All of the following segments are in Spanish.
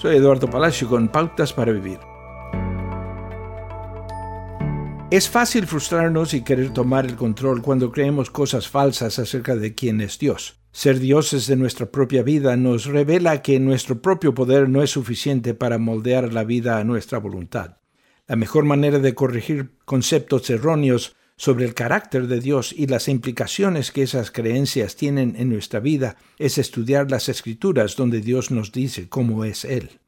Soy Eduardo Palacio con Pautas para Vivir. Es fácil frustrarnos y querer tomar el control cuando creemos cosas falsas acerca de quién es Dios. Ser dioses de nuestra propia vida nos revela que nuestro propio poder no es suficiente para moldear la vida a nuestra voluntad. La mejor manera de corregir conceptos erróneos sobre el carácter de Dios y las implicaciones que esas creencias tienen en nuestra vida es estudiar las escrituras donde Dios nos dice cómo es Él.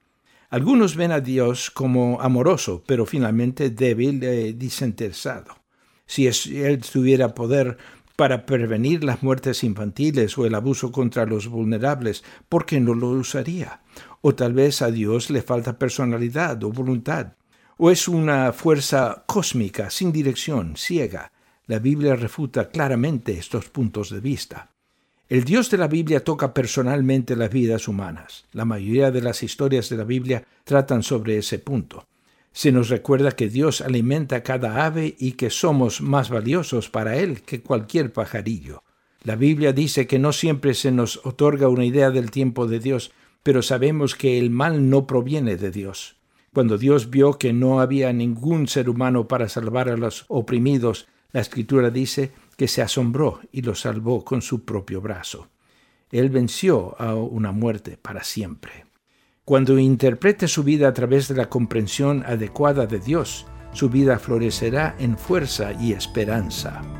Algunos ven a Dios como amoroso, pero finalmente débil y desinteresado. Si Él tuviera poder para prevenir las muertes infantiles o el abuso contra los vulnerables, ¿por qué no lo usaría? O tal vez a Dios le falta personalidad o voluntad o es una fuerza cósmica sin dirección, ciega. La Biblia refuta claramente estos puntos de vista. El Dios de la Biblia toca personalmente las vidas humanas. La mayoría de las historias de la Biblia tratan sobre ese punto. Se nos recuerda que Dios alimenta cada ave y que somos más valiosos para Él que cualquier pajarillo. La Biblia dice que no siempre se nos otorga una idea del tiempo de Dios, pero sabemos que el mal no proviene de Dios. Cuando Dios vio que no había ningún ser humano para salvar a los oprimidos, la escritura dice que se asombró y los salvó con su propio brazo. Él venció a una muerte para siempre. Cuando interprete su vida a través de la comprensión adecuada de Dios, su vida florecerá en fuerza y esperanza.